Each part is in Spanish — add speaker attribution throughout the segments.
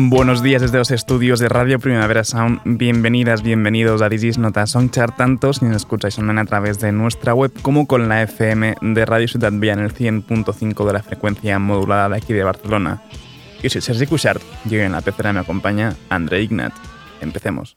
Speaker 1: Buenos días desde los estudios de Radio Primavera Sound. Bienvenidas, bienvenidos a Digis Nota Songchart, tanto si nos escucháis online a través de nuestra web como con la FM de Radio Ciudad Vía en el 100.5 de la frecuencia modulada de aquí de Barcelona. Yo soy Sergi Cushart y hoy en la pecera me acompaña André Ignat. Empecemos.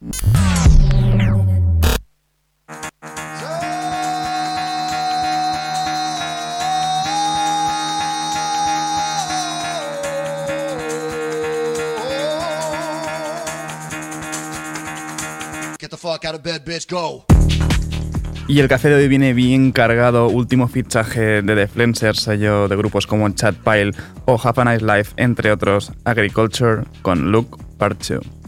Speaker 1: Y el café de hoy viene bien cargado, último fichaje de The Flensers, sello de grupos como Chat Pile o Have a Nice Life, entre otros, Agriculture con Look Part 2.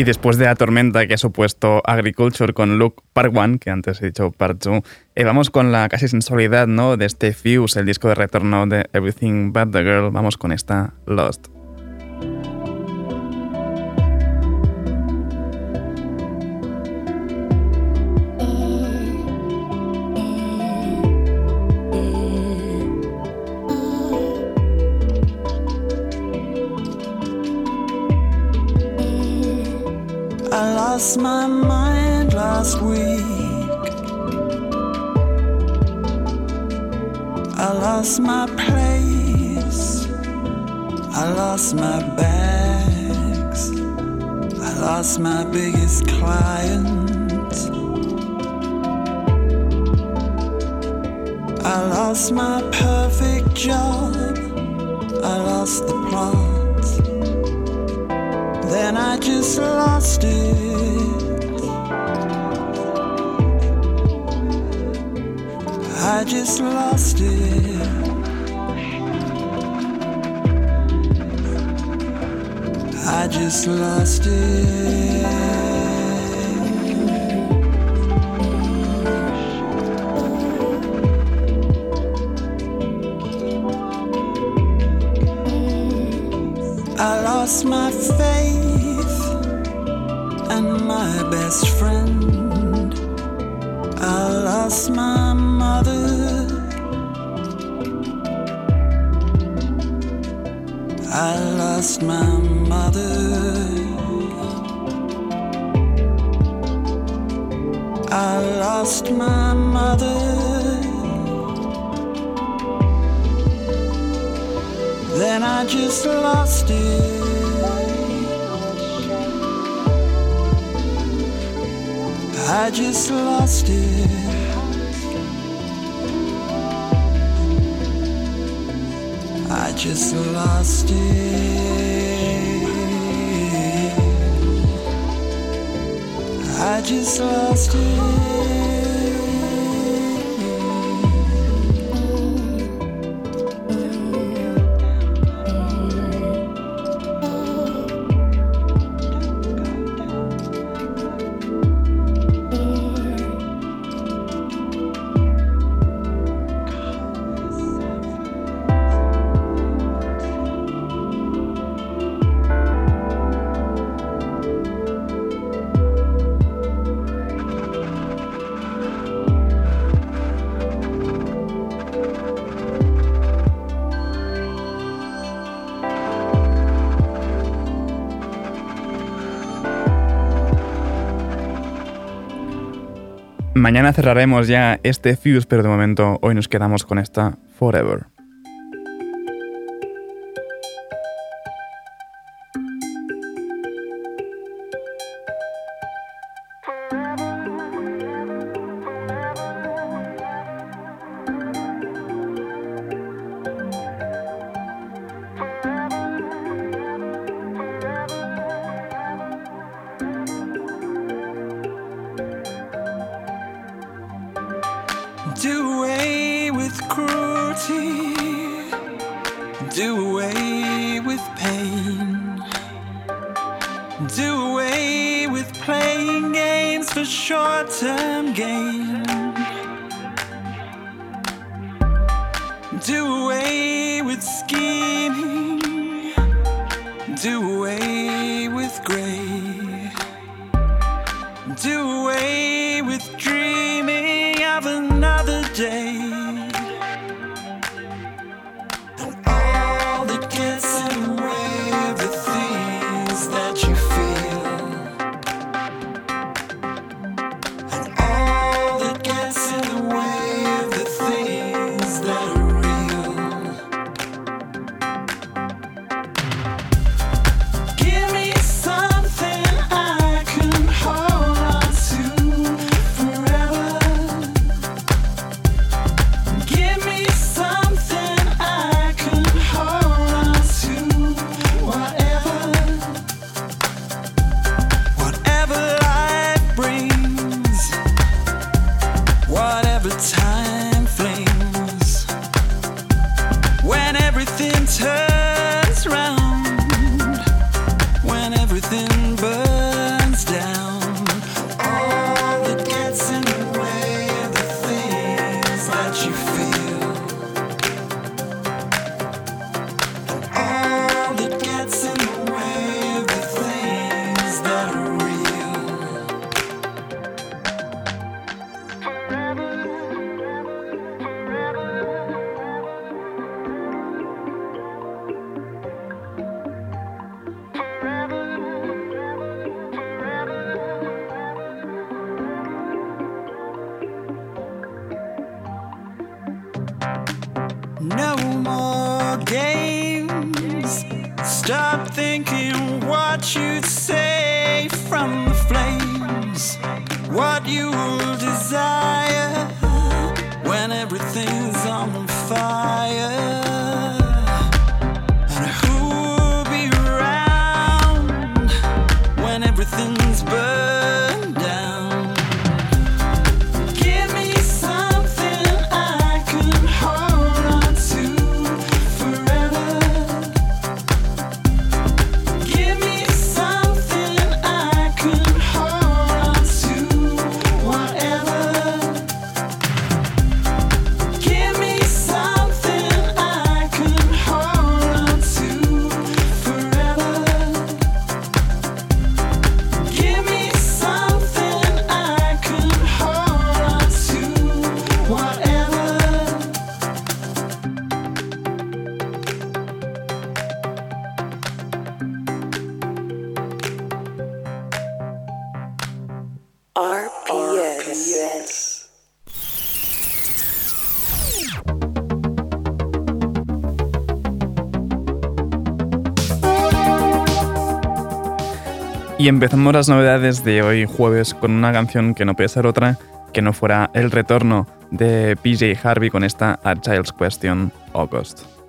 Speaker 1: Y después de la tormenta que ha supuesto Agriculture con Look Part 1, que antes he dicho Part 2, eh, vamos con la casi sensualidad ¿no? de este Fuse, el disco de retorno de Everything But the Girl. Vamos con esta lost
Speaker 2: my place. I lost my bags. I lost my biggest client.
Speaker 1: I lost my perfect job. I lost the plot. Then I just lost it. I just lost it. I just lost it. I lost my faith and my best friend. I lost my mother. I lost my lost my mother. Then I just lost it. I just lost it. I just lost it. I just lost it.
Speaker 2: Mañana cerraremos ya este Fuse, pero de momento hoy nos quedamos con esta Forever.
Speaker 3: Y empezamos las novedades de hoy jueves con una canción que no puede ser otra que no fuera el retorno de PJ Harvey con esta A Child's Question August.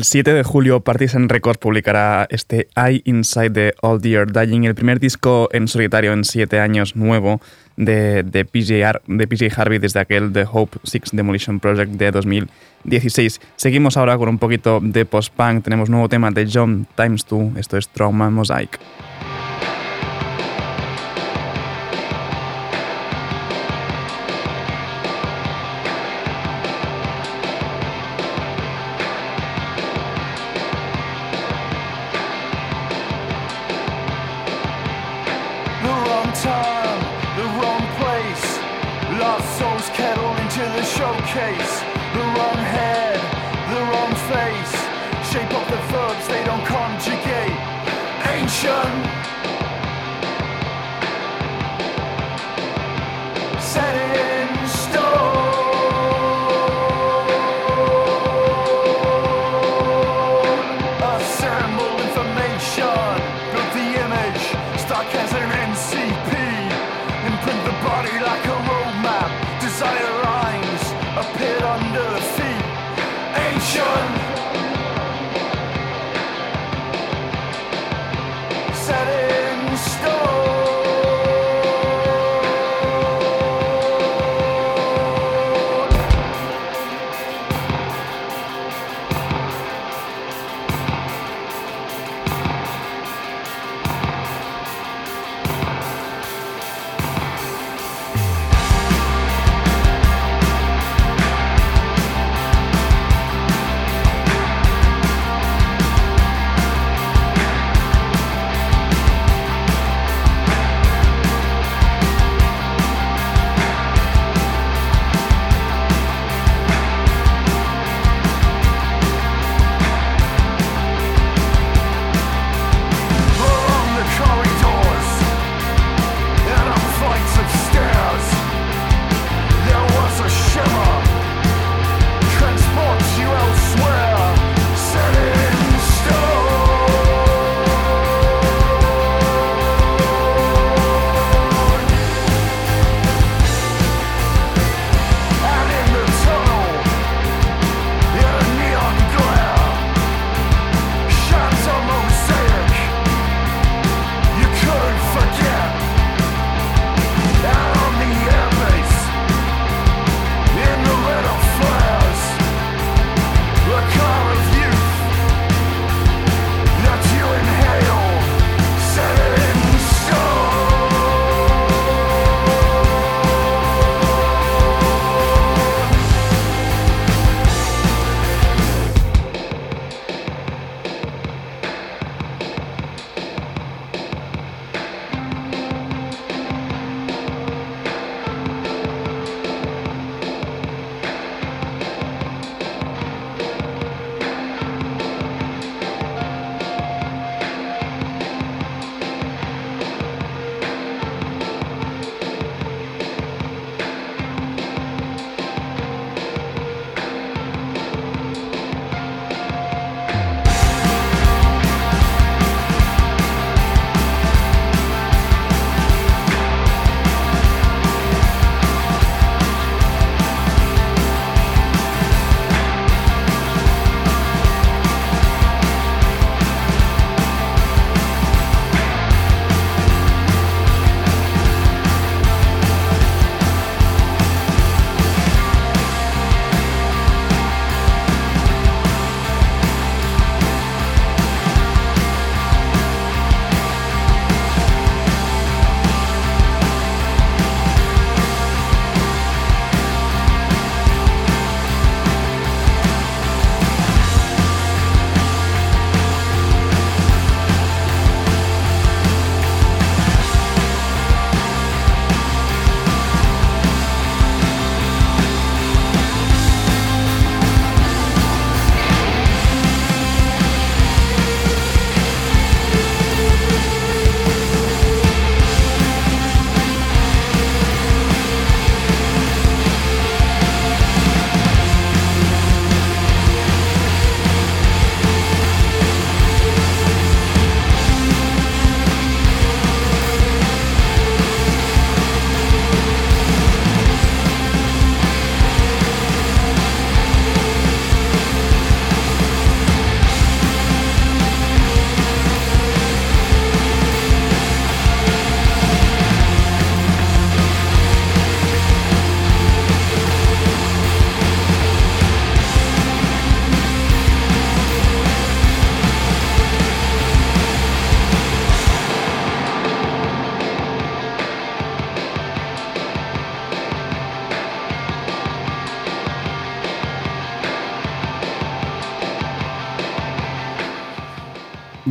Speaker 3: El 7 de julio, Partisan Records publicará este Eye Inside the Old Year Dying, el primer disco en solitario en siete años nuevo de, de, PJ, de PJ Harvey desde aquel The Hope Six Demolition Project de 2016. Seguimos ahora con un poquito de post-punk. Tenemos nuevo tema de John Times 2. Esto es Trauma Mosaic.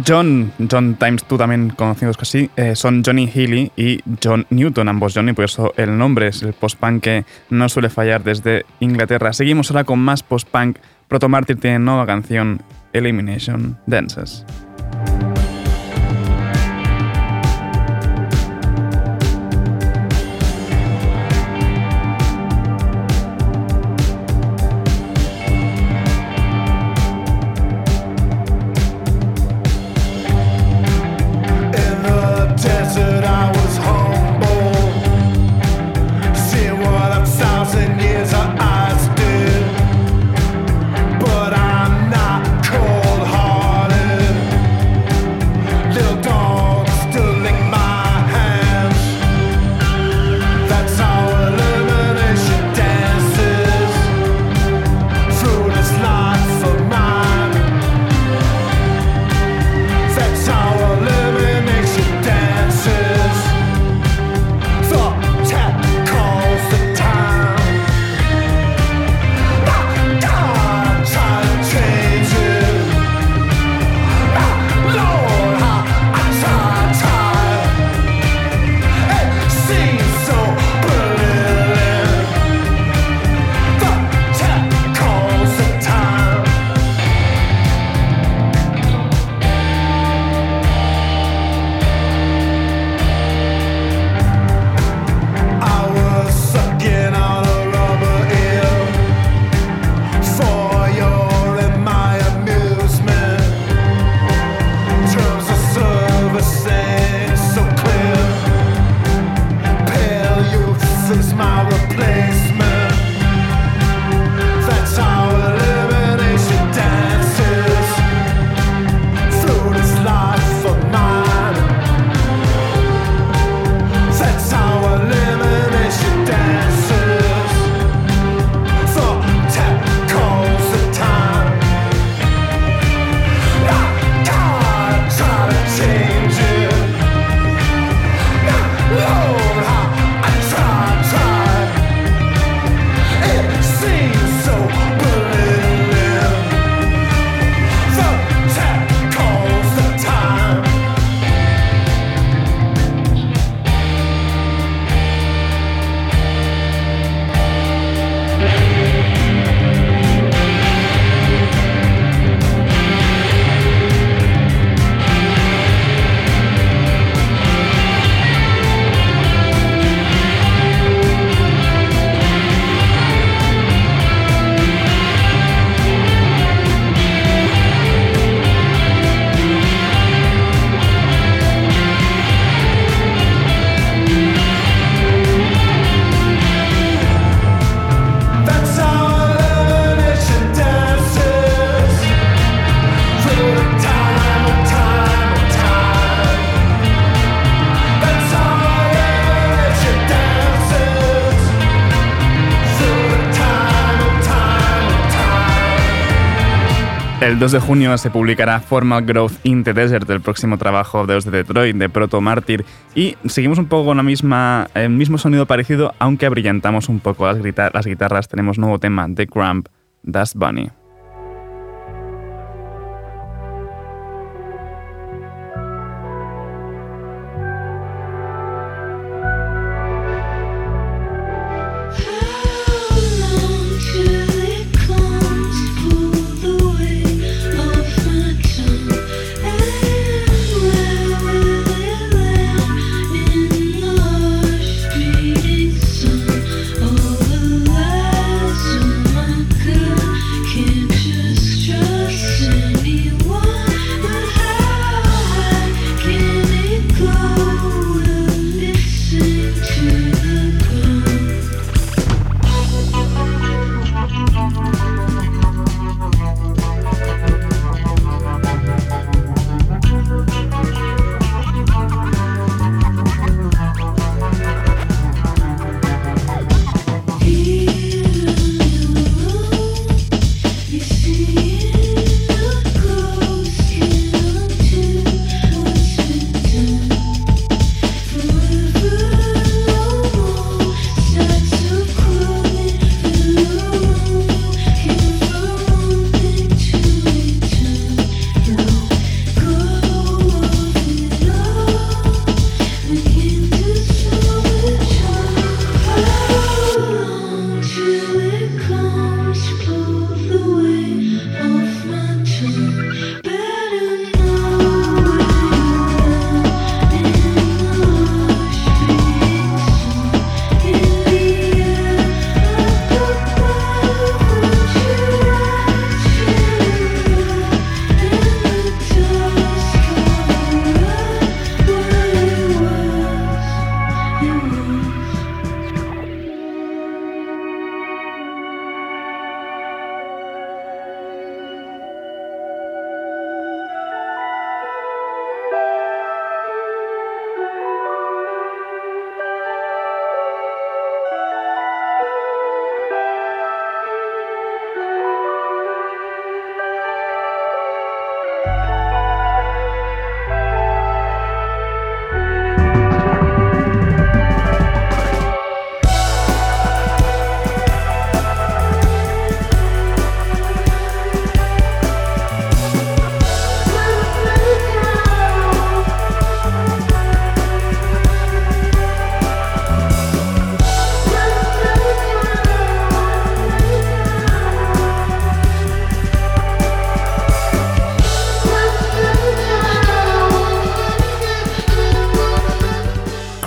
Speaker 4: John, John Times, tú también conocidos así, eh, son Johnny Healy y John Newton, ambos Johnny, por eso el nombre es el post-punk que no suele fallar desde Inglaterra. Seguimos ahora con más post-punk. Proto Martyr tiene nueva canción, Elimination Dances. El 2 de junio se publicará Formal Growth in the Desert, el próximo trabajo de los de Detroit, de Proto Martyr, y seguimos un poco con misma, el mismo sonido parecido, aunque abrillantamos un poco las guitarras. Tenemos nuevo tema, The Cramp, Dust Bunny.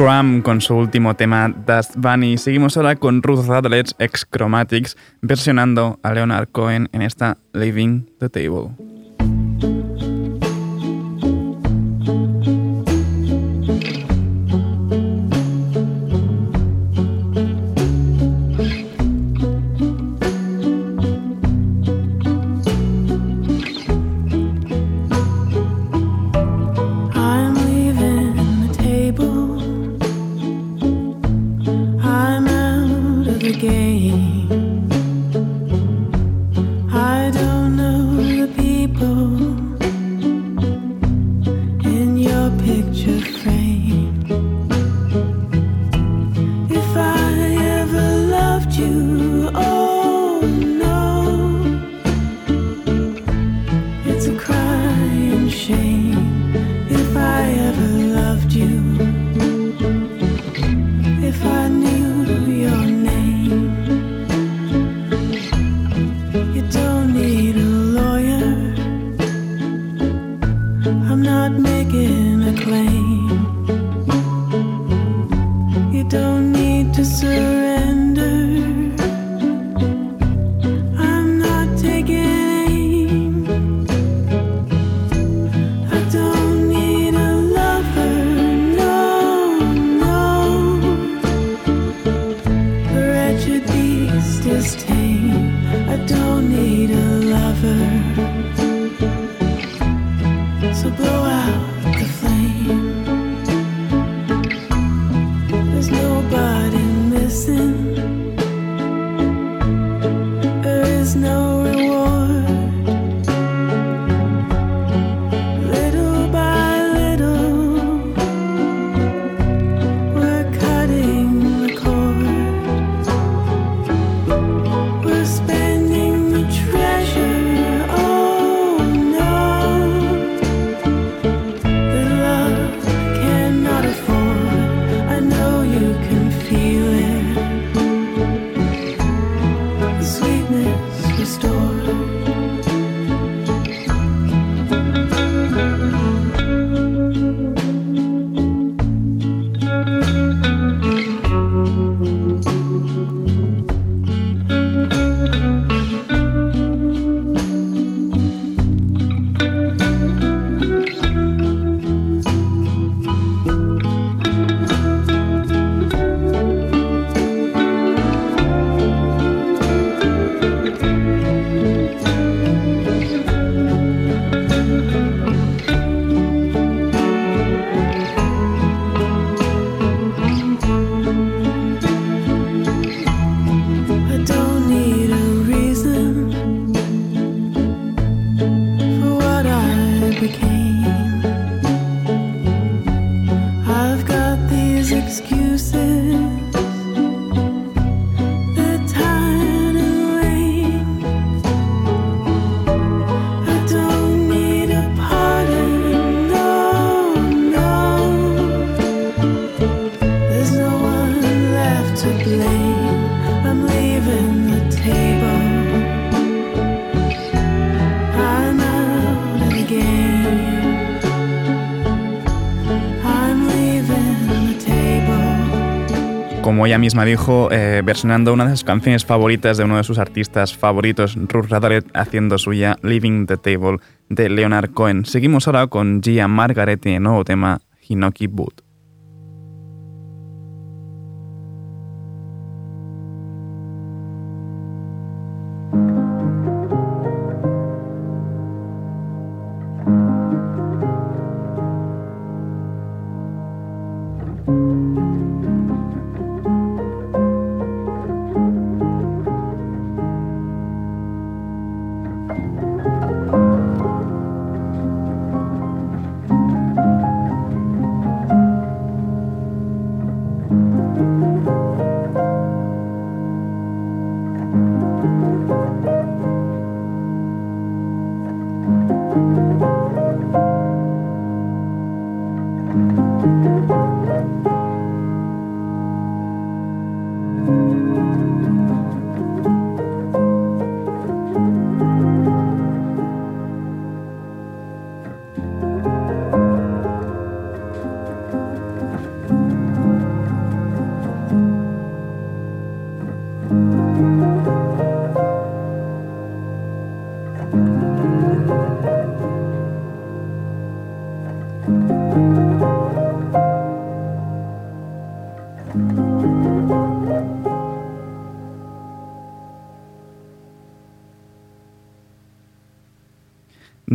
Speaker 1: Scrum con su último tema Dust Bunny. Seguimos ahora con Ruth Radlets ex Chromatics versionando a Leonard Cohen en esta Leaving the Table.
Speaker 5: just
Speaker 1: como ella misma dijo, eh, versionando una de sus canciones favoritas de uno de sus artistas favoritos, Ruth Radaret, haciendo suya Leaving the Table de Leonard Cohen. Seguimos ahora con Gia Margaret y el nuevo tema Hinoki Boot.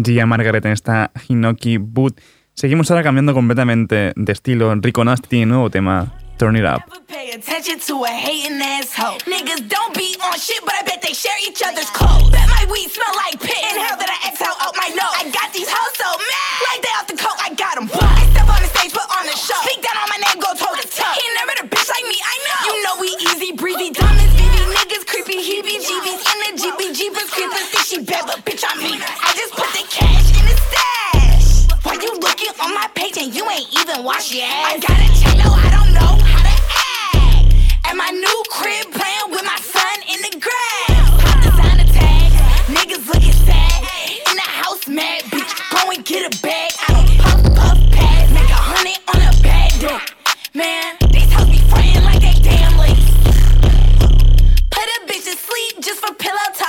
Speaker 1: Gia Margaret en esta Hinoki Boot. Seguimos ahora cambiando completamente de estilo. Rico Nasty nuevo tema, Turn It Up.
Speaker 6: The GB jeepers, creepers. Think she bad, but bitch, I mean her. I just put the cash in the stash. Why you looking on my page and you ain't even wash your ass? I got a no, I don't know how to act. At my new crib, playing with my son in the grass. Pop the sign a tag, niggas looking sad. In the house, mad bitch, go and get a bag. I don't puff, puff, pass, make a hundred on a bad day. Man,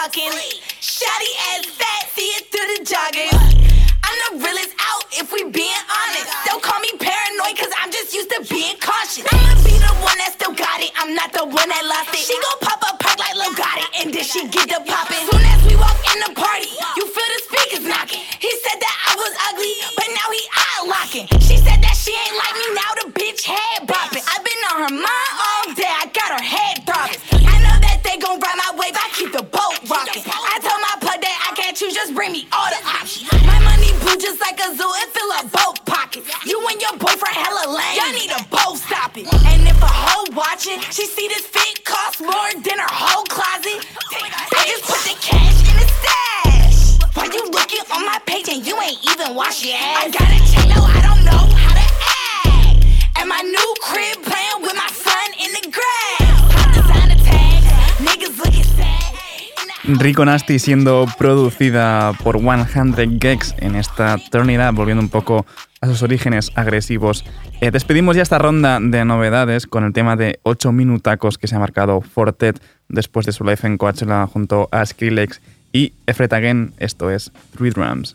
Speaker 6: talking. Shotty ass fat, see it through the joggers. I'm the realest out if we being honest. Don't call me paranoid cause I'm just used to being cautious. I'ma be the one that still got it. I'm not the one that lost it. She gon' pop a perk like Lil got. And then she get the poppin'. Soon as we walk in the party, you feel the speakers knocking. He said that I was ugly, but now he eye locking. She said that she ain't like me, now the bitch head bopping. i been on her mind all day, I got her head throbbing. I know that they gon' ride my wave, I keep the boat just bring me all the options. My money blue just like a zoo, it fill up both pockets. You and your boyfriend hella lame, y'all need to both stop it. And if a hoe watching, she see this fit cost more than her whole closet. I just put the cash in the stash. Why you looking on my page and you ain't even wash your ass? I got a no, I don't know how to act. At my new crib,
Speaker 1: Rico Nasty siendo producida por 100 Gex en esta Turn volviendo un poco a sus orígenes agresivos. Eh, despedimos ya esta ronda de novedades con el tema de 8 minutacos que se ha marcado Fortet después de su live en Coachella junto a Skrillex y Efret Again, esto es Three Drums.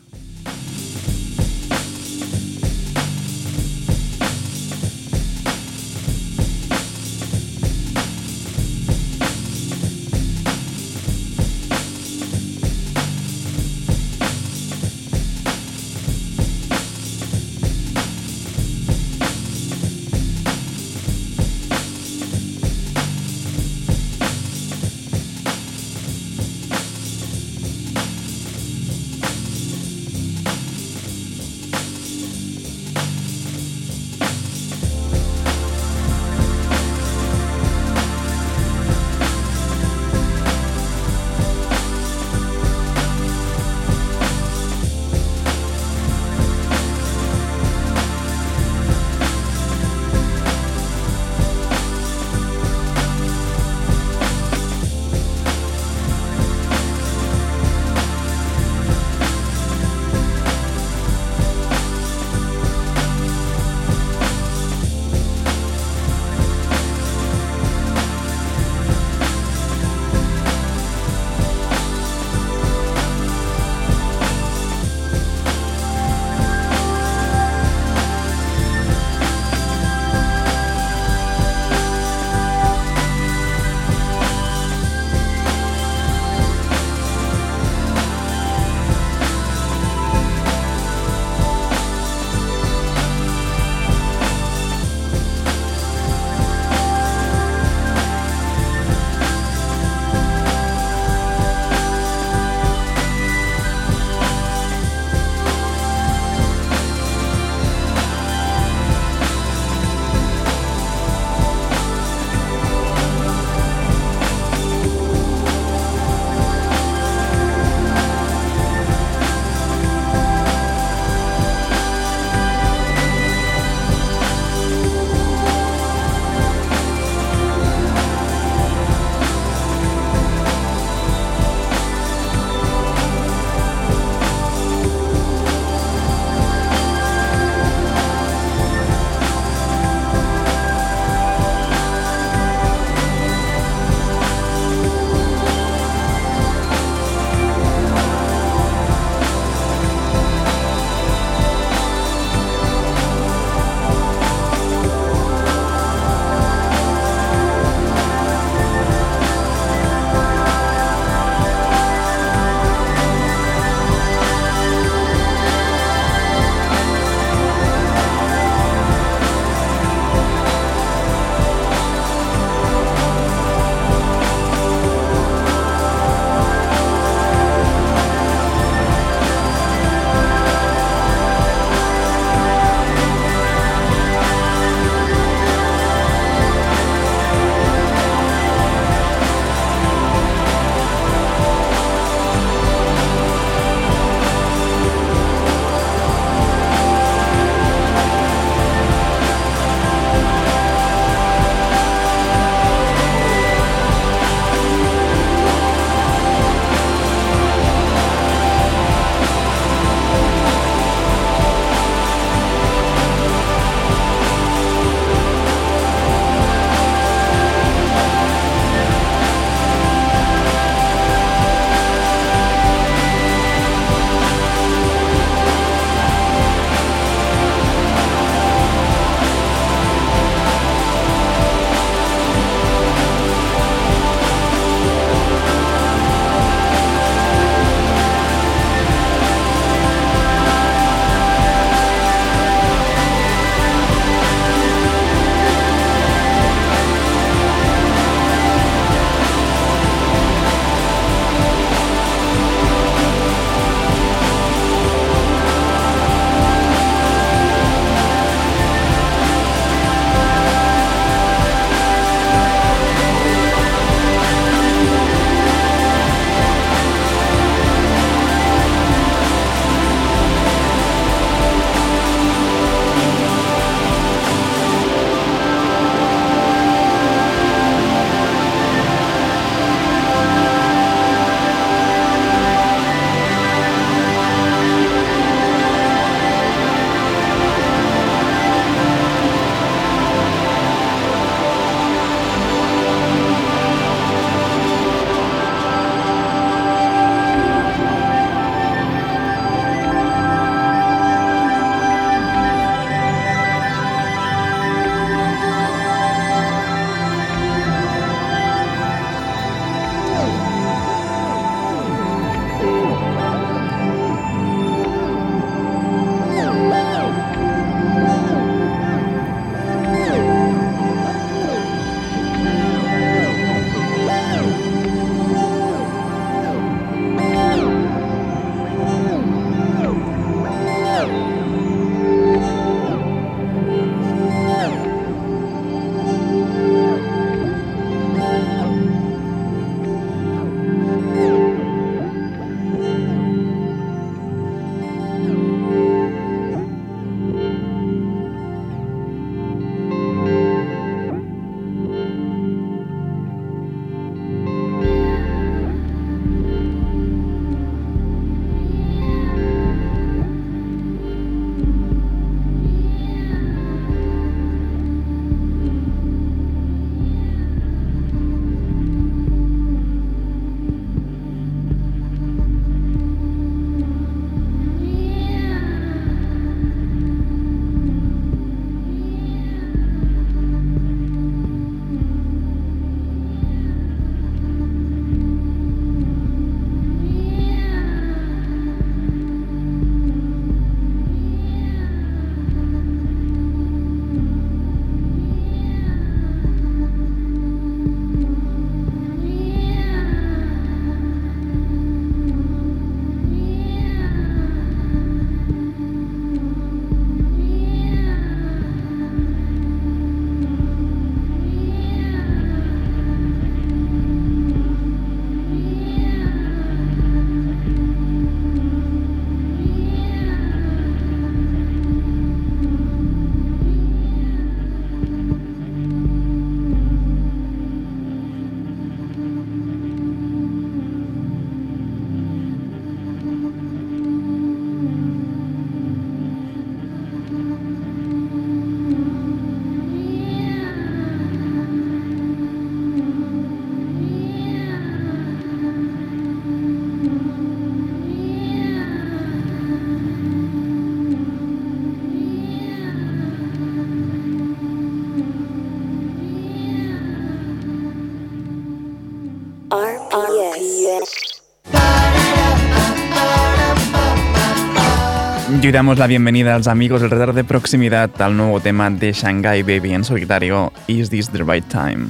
Speaker 7: Y damos la bienvenida a los amigos del radar de proximidad al nuevo tema de Shanghai Baby en solitario Is This the Right Time?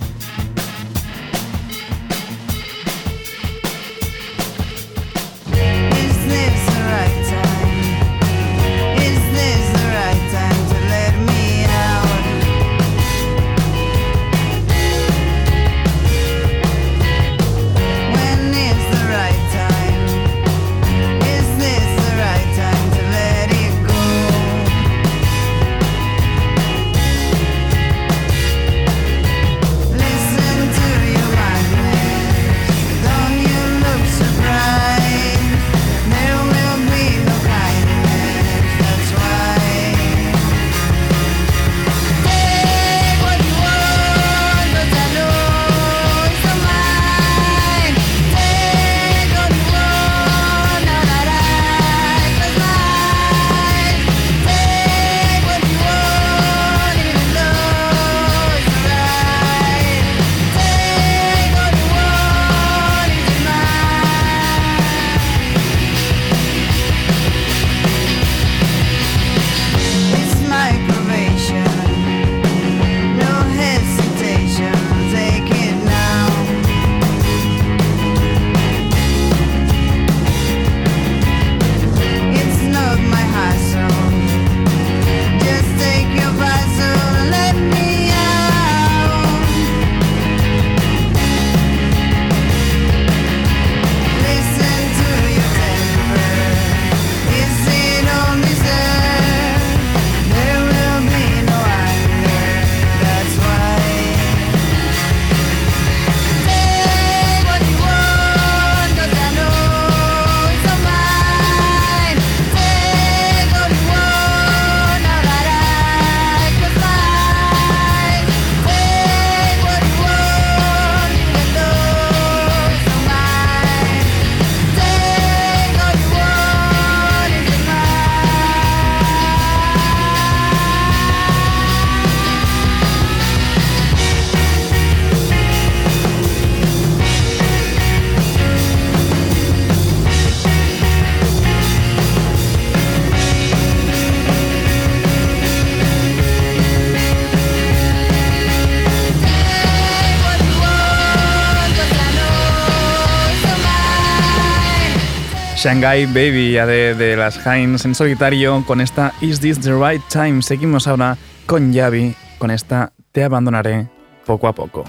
Speaker 7: Shanghai Baby ya de, las Heinz en solitario con esta Is This the Right Time. Seguimos ahora con Yavi con esta Te abandonaré poco a poco.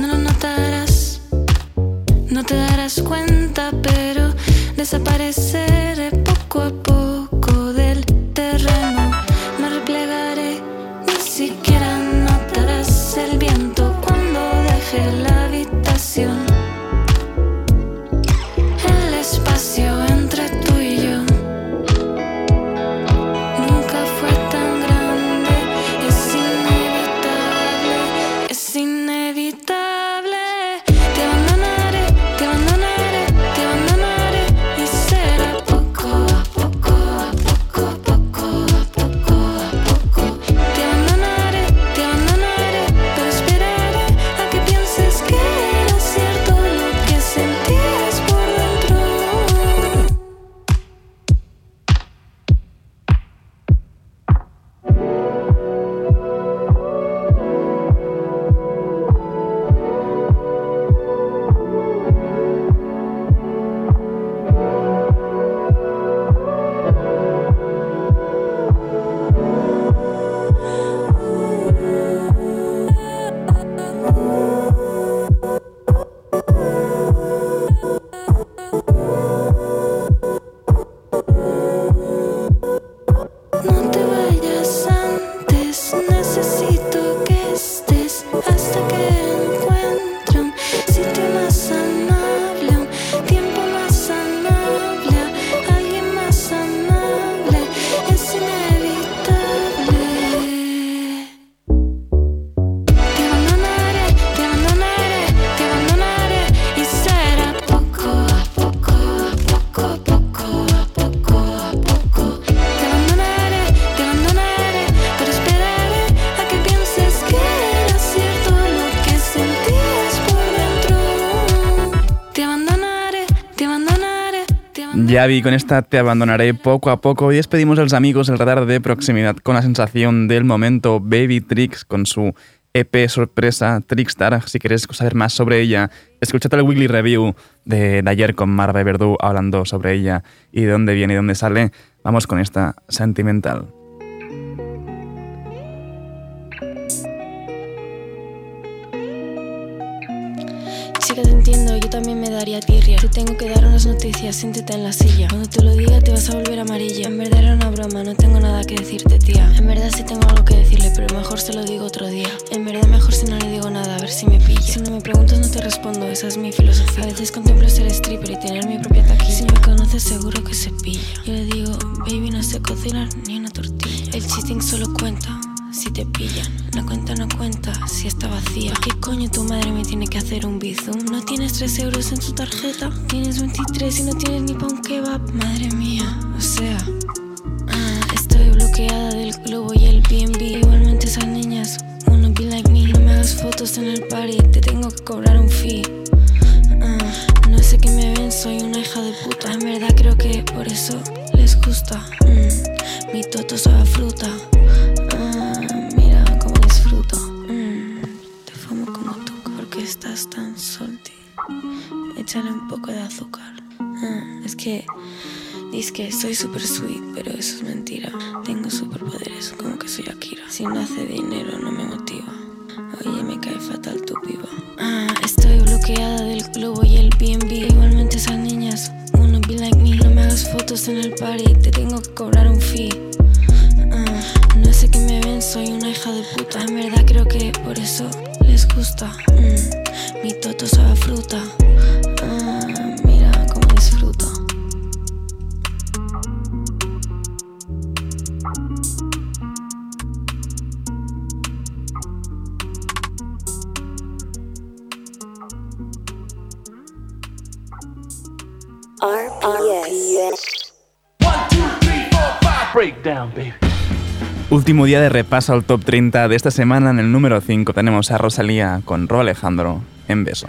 Speaker 3: No lo notarás, no te darás cuenta, pero
Speaker 1: desaparece Con esta te abandonaré poco a poco y despedimos a los amigos el radar de proximidad con la sensación del momento Baby Tricks con su EP sorpresa Trickstar. Si queréis saber más sobre ella, escúchate el weekly review de, ayer con Marva Verdú hablando sobre ella y de dónde viene y dónde sale. Vamos con esta sentimental.
Speaker 8: Yo también me daría tirria. Te tengo que dar unas noticias, siéntete en la silla. Cuando te lo diga te vas a volver amarilla. En verdad era una broma, no tengo nada que decirte, tía. En verdad sí tengo algo que decirle, pero mejor se lo digo otro día. En verdad mejor si no le digo nada, a ver si me pilla. Si no me preguntas no te respondo, esa es mi filosofía. A veces contemplo ser stripper y tener mi propia taquilla. Si me conoces seguro que se pilla. Yo le digo, baby no sé cocinar ni una tortilla. El cheating solo cuenta si te pillan. No cuenta, no cuenta si está vacía. ¿Qué coño tu madre me tiene que hacer un bizum? ¿No tienes 3 euros en tu tarjeta? Tienes 23 y no tienes ni pa' un kebab. Madre mía, o sea. ah, estoy bloqueada del globo y el BNB. Igualmente esas niñas, wanna be like me. No me hagas fotos en el party, te tengo que cobrar un fee. Ah, no sé qué me ven, soy una hija de puta. En verdad creo que por eso les gusta. Mm, mi toto sabe fruta. Échale un poco de azúcar. Ah, es que dices que soy super sweet, pero eso es mentira. Tengo superpoderes, como que soy Akira. Si no hace dinero, no me motiva. Oye, me cae fatal tu piba. Ah, estoy bloqueada del globo y el BNB. Igualmente esas niñas, be like me. No me hagas fotos en el party, te tengo que cobrar un fee. Ah, no sé qué me ven, soy una hija de puta. En verdad creo que por eso les gusta. Mm, mi toto sabe fruta. Ah, mira cómo disfruto.
Speaker 9: Breakdown, baby.
Speaker 1: Último día de repaso al top 30 de esta semana. En el número 5 tenemos a Rosalía con Ro Alejandro en beso.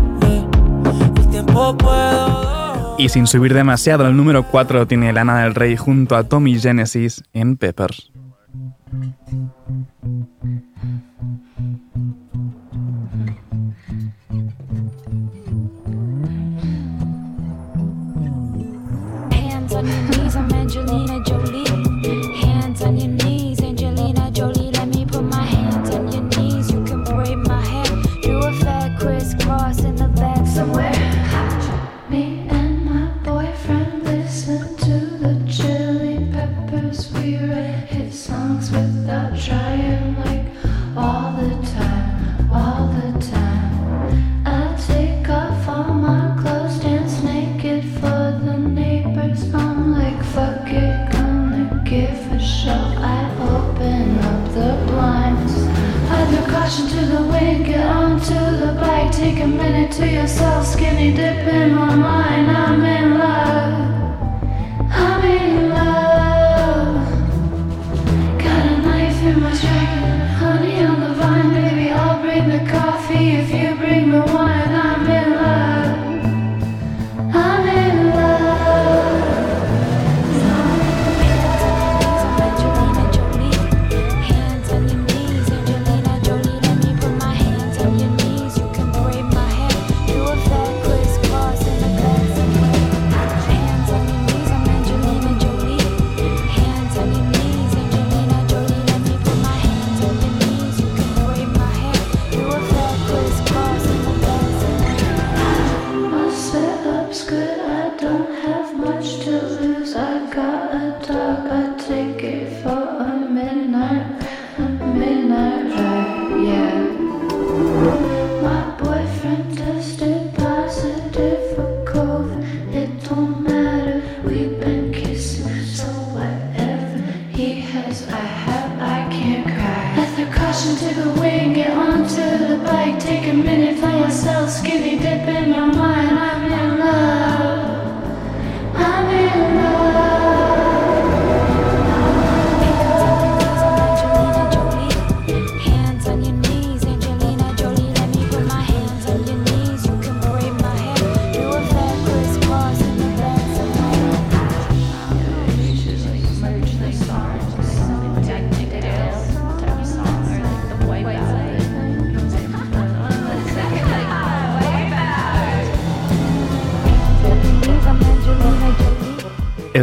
Speaker 1: Y sin subir demasiado, el número 4 tiene Lana del Rey junto a Tommy Genesis en Peppers.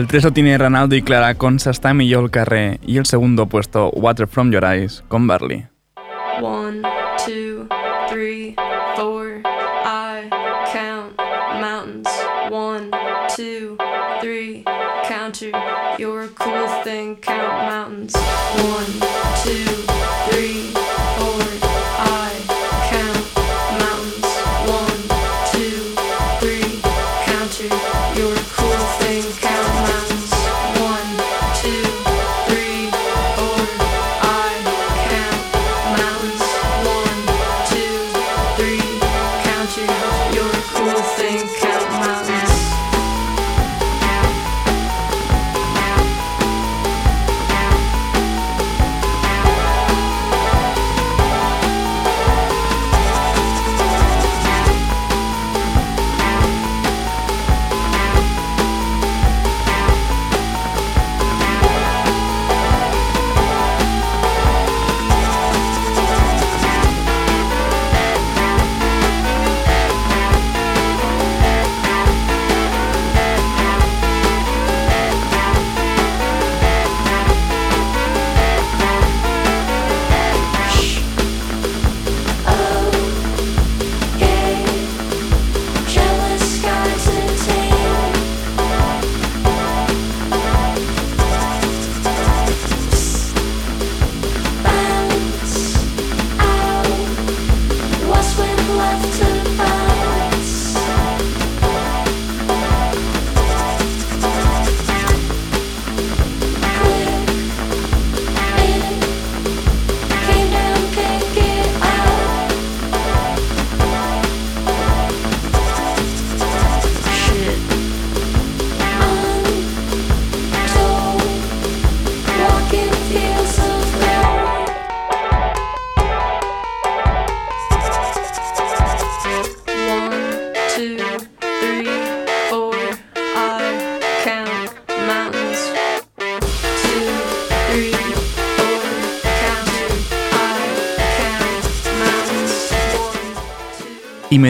Speaker 10: tercer tiene Ronaldo y Clara con Sastam y Yo y el segundo puesto Water From Your Eyes con Barley.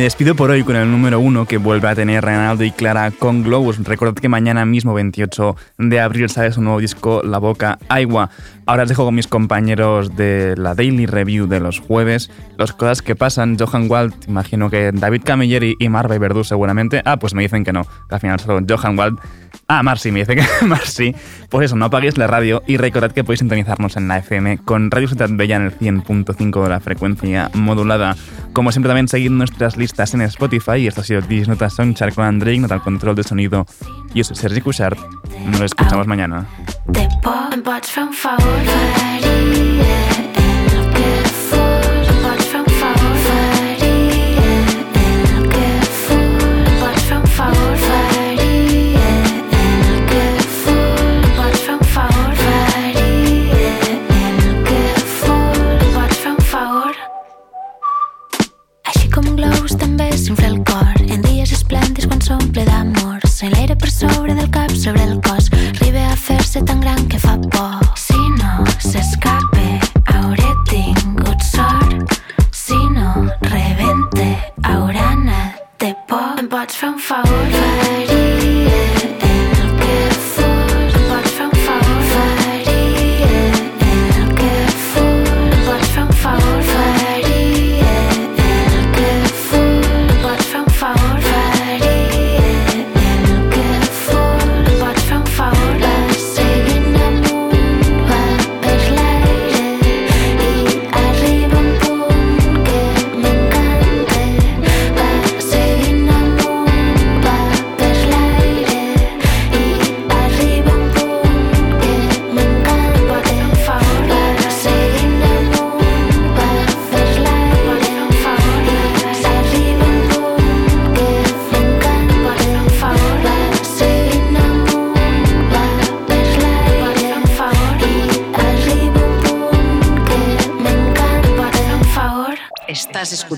Speaker 10: despido por hoy con el número uno que vuelve a tener Reinaldo y Clara con Globus. Recordad que mañana mismo, 28 de abril, sale su nuevo disco La Boca Agua. Ahora os dejo con mis compañeros de la Daily Review de los jueves. Las cosas que pasan, Johan Wald, imagino que David Camilleri y Marve Verdú seguramente. Ah, pues me dicen que no, que al final solo Johan Wald.
Speaker 1: Ah, Marcy, me dice que Marcy. Pues eso, no apaguéis la radio y recordad que podéis sintonizarnos en la FM con Radio Ciudad Bella en el 100.5 de la frecuencia modulada. Como siempre también seguid nuestras listas en Spotify y esto ha sido Disnota Soundchart con André, nota al control de sonido Yo soy Sergi Cushart. Nos escuchamos mañana.
Speaker 11: De pots fer el. Em pots fer un favor, cor En dies esplèndids quan s'omple d'amor l'aire per cap, sobre el cos. Arriba a fer-se tan gran que fa por